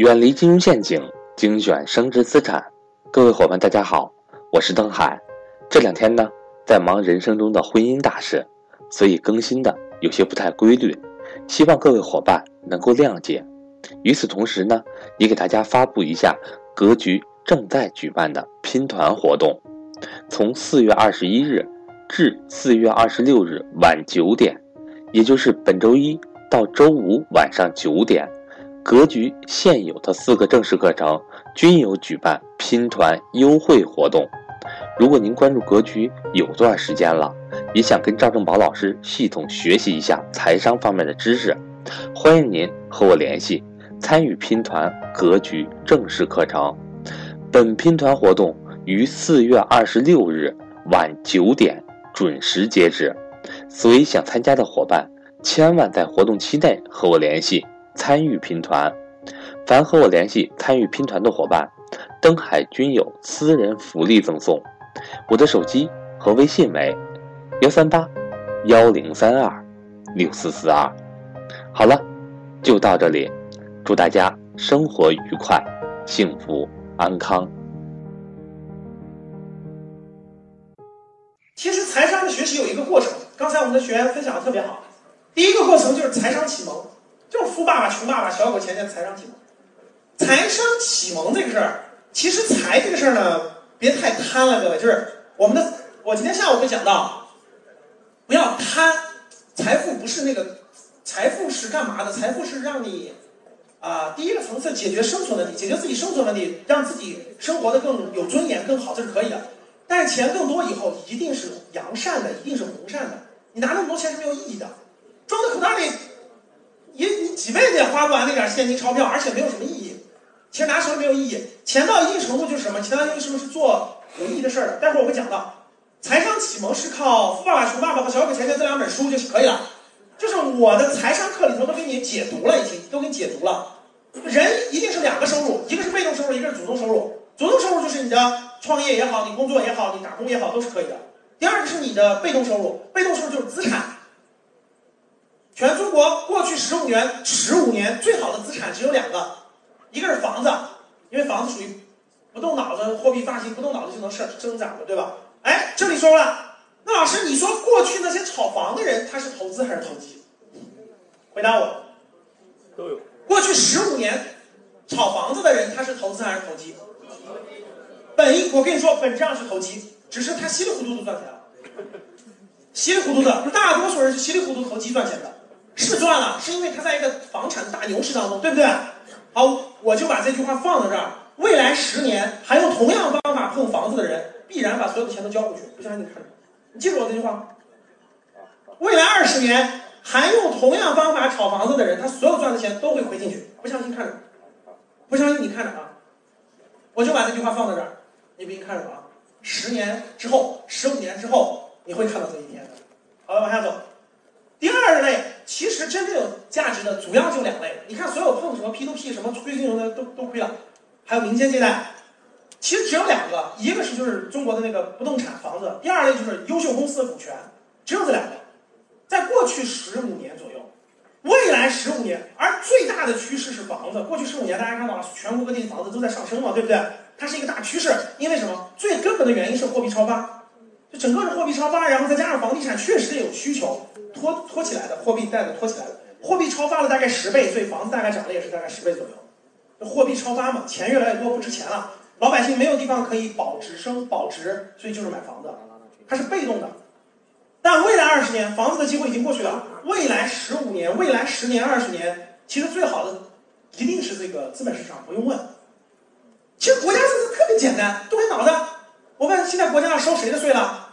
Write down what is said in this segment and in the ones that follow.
远离金融陷阱，精选升值资产。各位伙伴，大家好，我是邓海。这两天呢，在忙人生中的婚姻大事，所以更新的有些不太规律，希望各位伙伴能够谅解。与此同时呢，也给大家发布一下格局正在举办的拼团活动，从四月二十一日至四月二十六日晚九点，也就是本周一到周五晚上九点。格局现有的四个正式课程均有举办拼团优惠活动。如果您关注格局有段时间了，也想跟赵正宝老师系统学习一下财商方面的知识，欢迎您和我联系，参与拼团格局正式课程。本拼团活动于四月二十六日晚九点准时截止，所以想参加的伙伴千万在活动期内和我联系。参与拼团，凡和我联系参与拼团的伙伴，登海均有私人福利赠送。我的手机和微信为幺三八幺零三二六四四二。好了，就到这里，祝大家生活愉快，幸福安康。其实财商的学习有一个过程，刚才我们的学员分享的特别好。第一个过程就是财商启蒙。富爸爸穷爸爸，小狗钱钱财商启蒙。财商启蒙这个事儿，其实财这个事儿呢，别太贪了，各位。就是我们的，我今天下午会讲到，不要贪。财富不是那个，财富是干嘛的？财富是让你啊，第一个层次解决生存问题，解决自己生存问题，让自己生活的更有尊严、更好，这是可以的。但是钱更多以后，一定是扬善的，一定是弘善的。你拿那么多钱是没有意义的，装在口袋里。你你几辈子也花不完那点现金钞票，而且没有什么意义。其实拿手里没有意义。钱到一定程度就是什么？钱到一定程度是做有意义的事儿。待会儿我会讲到，财商启蒙是靠《富爸爸穷爸爸》和《小狗钱钱》这两本书就是可以了。就是我的财商课里头都给你解读了，已经都给你解读了。人一定是两个收入，一个是被动收入，一个是主动收入。主动收入就是你的创业也好，你工作也好，你打工也好，都是可以的。第二个是你的被动收入，被动收入就是资产。全中国过去十五年，十五年最好的资产只有两个，一个是房子，因为房子属于不动脑子，货币发行不动脑子就能生增长的，对吧？哎，这里说了，那老师你说过去那些炒房的人他是投资还是投机？回答我，都有。过去十五年炒房子的人他是投资还是投机？本意我跟你说，本质上是投机，只是他稀里糊涂的赚钱了，稀里糊涂的，大多数人是稀里糊涂投机赚钱的。是赚了，是因为他在一个房产的大牛市当中，对不对？好，我就把这句话放在这儿。未来十年还用同样方法碰房子的人，必然把所有的钱都交回去。不相信你看着，你记住我这句话。未来二十年还用同样方法炒房子的人，他所有赚的钱都会回进去。不相信看着，不相信你看着啊！我就把这句话放在这儿，你不信看着啊！十年之后，十五年之后，你会看到这一天的。好了，往下走。第二类，其实真正有价值的主要就两类。你看，所有碰什么 P to P 什么亏金融的都都亏了，还有民间借贷，其实只有两个，一个是就是中国的那个不动产房子，第二类就是优秀公司的股权，只有这两个。在过去十五年左右，未来十五年，而最大的趋势是房子。过去十五年，大家看到全国各地的房子都在上升嘛，对不对？它是一个大趋势，因为什么？最根本的原因是货币超发，就整个是货币超发，然后再加上房地产确实有需求。拖拖起来的货币贷的拖起来的，货币超发了大概十倍，所以房子大概涨了也是大概十倍左右。货币超发嘛，钱越来越多不值钱了，老百姓没有地方可以保值升保值，所以就是买房子，它是被动的。但未来二十年，房子的机会已经过去了。未来十五年、未来十年、二十年，其实最好的一定是这个资本市场，不用问。其实国家政策特别简单，动开脑子。我问，现在国家要收谁的税了？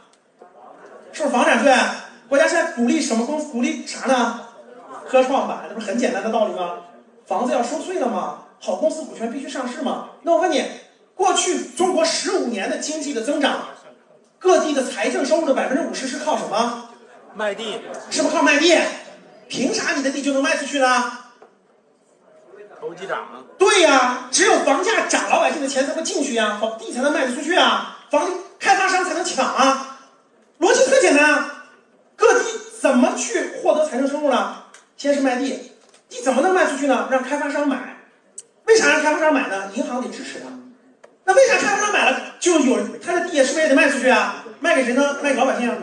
是不是房产税？国家现在鼓励什么公司？鼓励啥呢？科创板，这不是很简单的道理吗？房子要收税了吗？好公司股权必须上市吗？那我问你，过去中国十五年的经济的增长，各地的财政收入的百分之五十是靠什么？卖地，是不是靠卖地？凭啥你的地就能卖出去呢？投机涨。对呀，只有房价涨，老百姓的钱才会进去呀，房地才能卖得出去啊，房开发商才能抢啊，逻辑特简单啊。各地怎么去获得财政收入呢？先是卖地，地怎么能卖出去呢？让开发商买，为啥让开发商买呢？银行得支持他。那为啥开发商买了就有他的地是不是也得卖出去啊？卖给谁呢？卖给老百姓啊。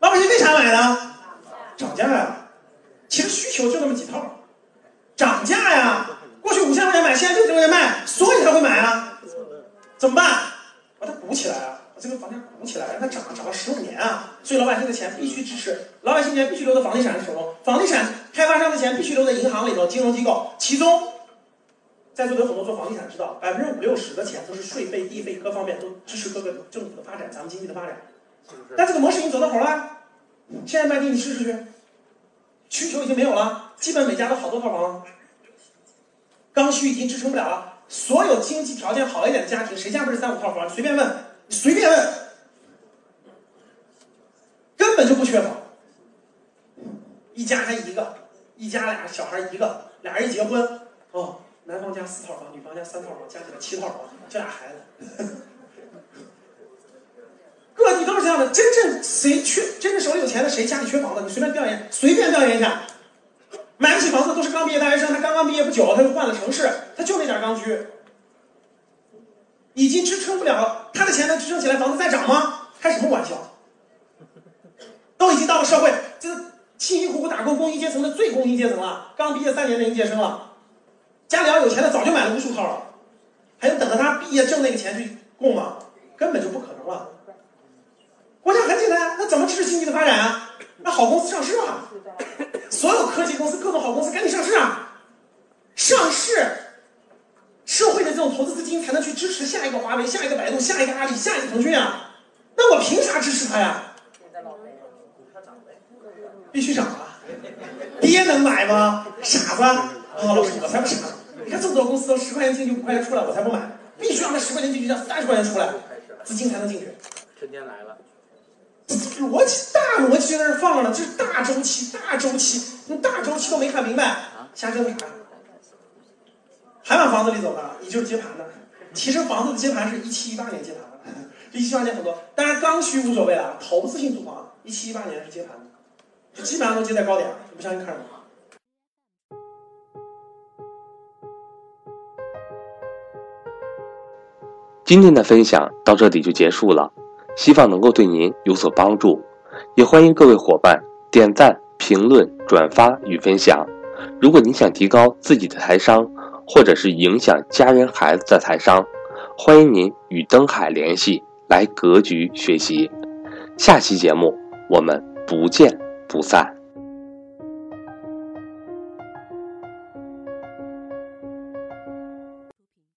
老百姓为啥买呢？涨价呀。其实需求就那么几套，涨价呀。过去五千块钱买，现在六千块钱卖，所以他会买啊。怎么办？把它鼓起来啊！把这个房价鼓起来，让它涨，涨了十五年啊！所以老百姓的钱必须支持，老百姓钱必须留在房地产手中，房地产开发商的钱必须留在银行里头，金融机构。其中，在座有很多做房地产知道，百分之五六十的钱都是税费、地费各方面都支持各个政府的发展，咱们经济的发展。但这个模式已经走到头了，现在卖地你试试去，需求已经没有了，基本每家都好多套房。刚需已经支撑不了了，所有经济条件好一点的家庭，谁家不是三五套房？随便问，随便问，根本就不缺房。一家还一个，一家俩小孩一个，俩人一结婚，哦，男方家四套房，女方家三套房，加起来七套房，这俩孩子，各地都是这样的。真正谁缺，真正手里有钱的，谁家里缺房子？你随便调研，随便调研一下。买不起房子都是刚毕业大学生，他刚刚毕业不久，他就换了城市，他就那点刚需，已经支撑不了，他的钱能支撑起来房子再涨吗？开什么玩笑？都已经到了社会，这辛辛苦苦打工工薪阶层的最工薪阶层了，刚毕业三年的应届生了，家里要有钱的早就买了无数套了，还用等着他毕业挣那个钱去供吗？根本就不可能了。国家很简单，那怎么支持经济的发展啊？那好公司上市啊！所有科技公司、各种好公司赶紧上市啊！上市，社会的这种投资资金才能去支持下一个华为、下一个百度、下一个阿里、下一个腾讯啊！那我凭啥支持他呀？必须涨啊！爹能买吗？傻子！啊，老师，我才不傻！你看这么多公司都十块钱进去五块钱出来，我才不买！必须让它十块钱进去，让三十块钱出来，资金才能进去。春天来了。逻辑大逻辑在那放着呢，这是大周期，大周期，你大周期都没看明白，瞎争盘，还往房子里走呢，你就是接盘的。其实房子的接盘是一七一八年接盘的，这 一七八年很多，当然刚需无所谓了，投资性住房一七一八年是接盘的，就基本上都接在高点，不相信看什么？今天的分享到这里就结束了。希望能够对您有所帮助，也欢迎各位伙伴点赞、评论、转发与分享。如果您想提高自己的财商，或者是影响家人孩子的财商，欢迎您与登海联系，来格局学习。下期节目我们不见不散。